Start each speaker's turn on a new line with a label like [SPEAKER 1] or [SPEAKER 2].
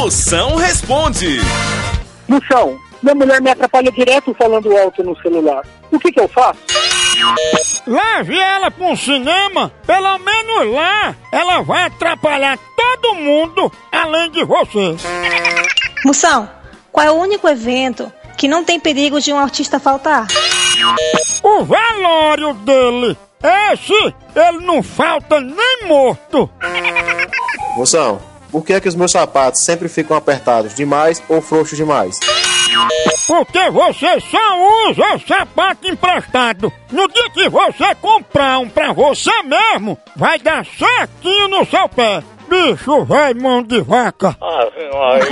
[SPEAKER 1] Moção responde.
[SPEAKER 2] Moção, minha mulher me atrapalha direto falando alto no celular. O que que eu faço?
[SPEAKER 3] Leve ela pra um cinema, pelo menos lá ela vai atrapalhar todo mundo além de você.
[SPEAKER 4] Moção, qual é o único evento que não tem perigo de um artista faltar?
[SPEAKER 3] O velório dele. Esse, ele não falta nem morto.
[SPEAKER 5] Moção, por que é que os meus sapatos sempre ficam apertados demais ou frouxos demais?
[SPEAKER 3] Porque você só usa sapato emprestado. No dia que você comprar um pra você mesmo, vai dar certinho no seu pé. Bicho, vai mão de vaca.
[SPEAKER 6] Maria.